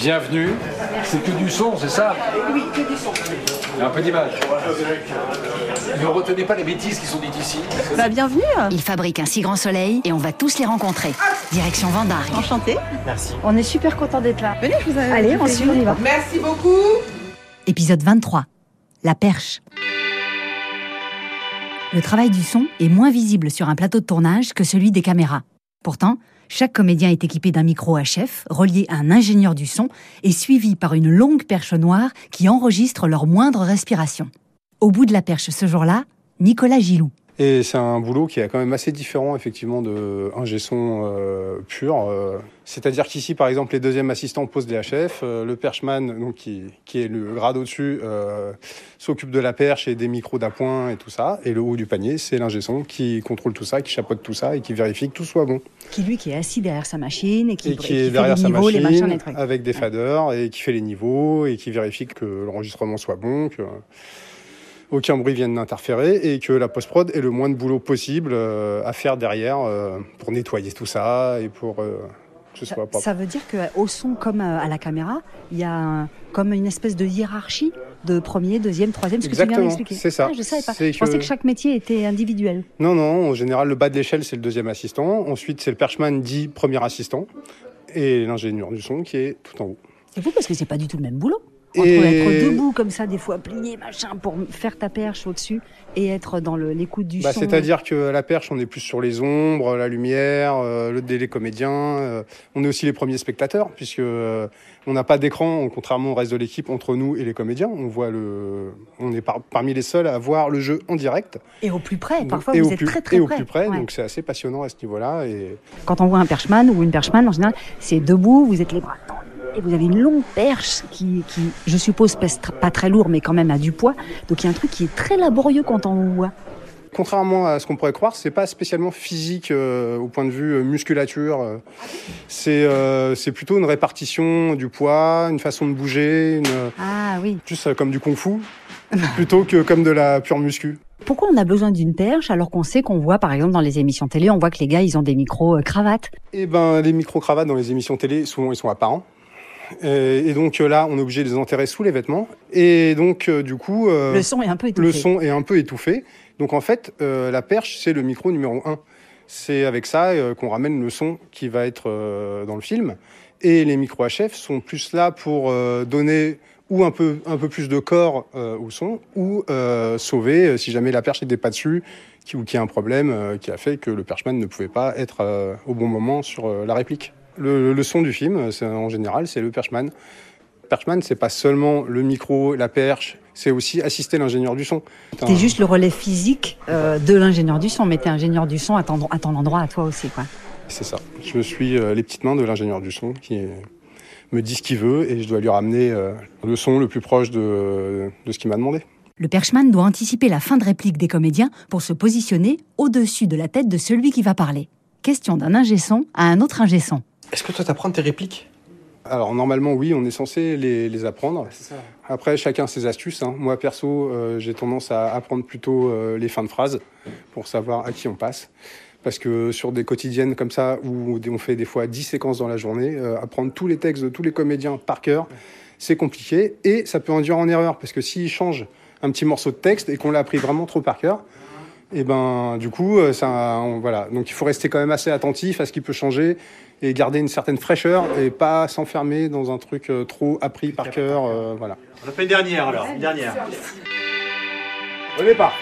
Bienvenue. C'est que du son, c'est ça Oui, que du son. Et un peu d'image. Ne retenez pas les bêtises qui sont dites ici. Bah, bienvenue. Il fabrique un si grand soleil et on va tous les rencontrer. Direction Vendargue. Enchanté. Merci. On est super content d'être là. Venez, je vous invite. Allez, on suit, on y va. Merci beaucoup. Épisode 23. La perche. Le travail du son est moins visible sur un plateau de tournage que celui des caméras. Pourtant, chaque comédien est équipé d'un micro à chef, relié à un ingénieur du son et suivi par une longue perche noire qui enregistre leur moindre respiration. Au bout de la perche ce jour-là, Nicolas Gilou. Et c'est un boulot qui est quand même assez différent effectivement de un euh, pur. euh. C'est-à-dire qu'ici, par exemple, les deuxièmes assistants posent les HF, euh, le perchman, donc qui, qui est le grade au-dessus, s'occupe de la perche et des micros d'appoint et tout ça. Et le haut du panier, c'est l'ingé son qui contrôle tout ça, qui chapeaute tout ça et qui vérifie que tout soit bon. Qui lui qui est assis derrière sa machine et qui, Et qui est derrière fait sa les niveaux, les machins, les trucs. avec des faders et qui fait les niveaux et qui vérifie que l'enregistrement soit bon, que aucun bruit vienne d'interférer et que la post-prod ait le moins de boulot possible euh, à faire derrière euh, pour nettoyer tout ça et pour euh, que ce soit propre. ça veut dire qu'au son comme à la caméra, il y a un- comme une espèce de hiérarchie de premier, deuxième, troisième, ce que tu viens Exactement, d'expliquer. c'est ça. Ah, je savais pas. Je pensais que- que chaque métier était individuel. Non, non, en général, le bas de l'échelle, c'est le deuxième assistant. Ensuite, c'est le perchman dit premier assistant. Et l'ingénieur du son qui est tout en haut. C'est fou parce que c'est pas du tout le même boulot. Entre Et- être debout comme ça, des fois plié, machin, pour faire ta perche au-dessus et être dans l'écoute du Bah, son. C'est-à-dire que à la perche, on est plus sur les ombres, la lumière, euh, le délai comédien. euh, on est aussi les premiers spectateurs, puisque euh, on n'a pas d'écran, contrairement au reste de l'équipe, entre nous et les comédiens. On voit le, on est par- parmi les seuls à voir le jeu en direct. Et au plus près. Parfois, vous êtes plus, très très et au près. plus près. Ouais. Donc c'est assez passionnant à ce niveau-là. Et Quand on voit un perchman ou une perchman, en général, c'est debout, vous êtes les bras tendus et vous avez une longue perche qui, qui je suppose, pèse pas très lourd, mais quand même a du poids. Donc il y a un truc qui est très laborieux quand on vous voit. Contrairement à ce qu'on pourrait croire, c'est pas spécialement physique euh, au point de vue euh, musculature. euh. C'est euh, c'est plutôt une répartition du poids, une façon de bouger, une, Ah oui. euh, comme du kung-fu, plutôt que comme de la pure muscu. Pourquoi on a besoin d'une perche alors qu'on sait qu'on voit, par exemple, dans les émissions télé, on voit que les gars, ils ont des micros euh, cravates. Et ben les micro-cravates dans les émissions télé, souvent ils sont apparents. Euh, Et donc euh, là, on est obligé de les enterrer sous les vêtements. Et donc euh, du coup, Le son est un peu étouffé. le son est un peu étouffé. Donc en fait, la perche, c'est le micro numéro un. C'est avec ça qu'on ramène le son qui va être dans le film. Et les micros HF sont plus là pour donner ou un peu, un peu plus de corps euh, au son, ou euh, sauver si jamais la perche n'était pas dessus, qui, ou qu'il y a un problème euh, qui a fait que le perchman ne pouvait pas être au bon moment sur la réplique. Le, le son du film, en général, c'est le perchman. Perchman, c'est pas seulement le micro, la perche, c'est aussi assister l'ingénieur du son. T'es juste le relais physique euh, de l'ingénieur du son, mais t'es ingénieur du son à ton, à ton endroit, à toi aussi, quoi. C'est ça. Je suis euh, les petites mains de l'ingénieur du son qui me dit ce qu'il veut et je dois lui ramener euh, le son le plus proche de, de ce qu'il m'a demandé. Le perchman doit anticiper la fin de réplique des comédiens pour se positionner au-dessus de la tête de celui qui va parler. Question d'un ingé son à un autre ingé son. Est-ce que toi t'apprends tes répliques? Alors normalement oui, on est censé les, les apprendre. Ça. Après chacun ses astuces. hein. Moi perso, euh, j'ai tendance à apprendre plutôt euh, les fins de phrases pour savoir à qui on passe. Parce que sur des quotidiennes comme ça, où on fait des fois 10 séquences dans la journée, euh, apprendre tous les textes de tous les comédiens par cœur, c'est compliqué. Et ça peut induire en erreur. Parce que s'ils changent un petit morceau de texte et qu'on l'a appris vraiment trop par cœur, et ben du coup, euh, ça, on- voilà. Donc il faut rester quand même assez attentif à ce qui peut changer et garder une certaine fraîcheur et pas s'enfermer dans un truc euh, trop appris par cœur. euh, voilà. On a fait une dernière alors, une dernière. Au départ.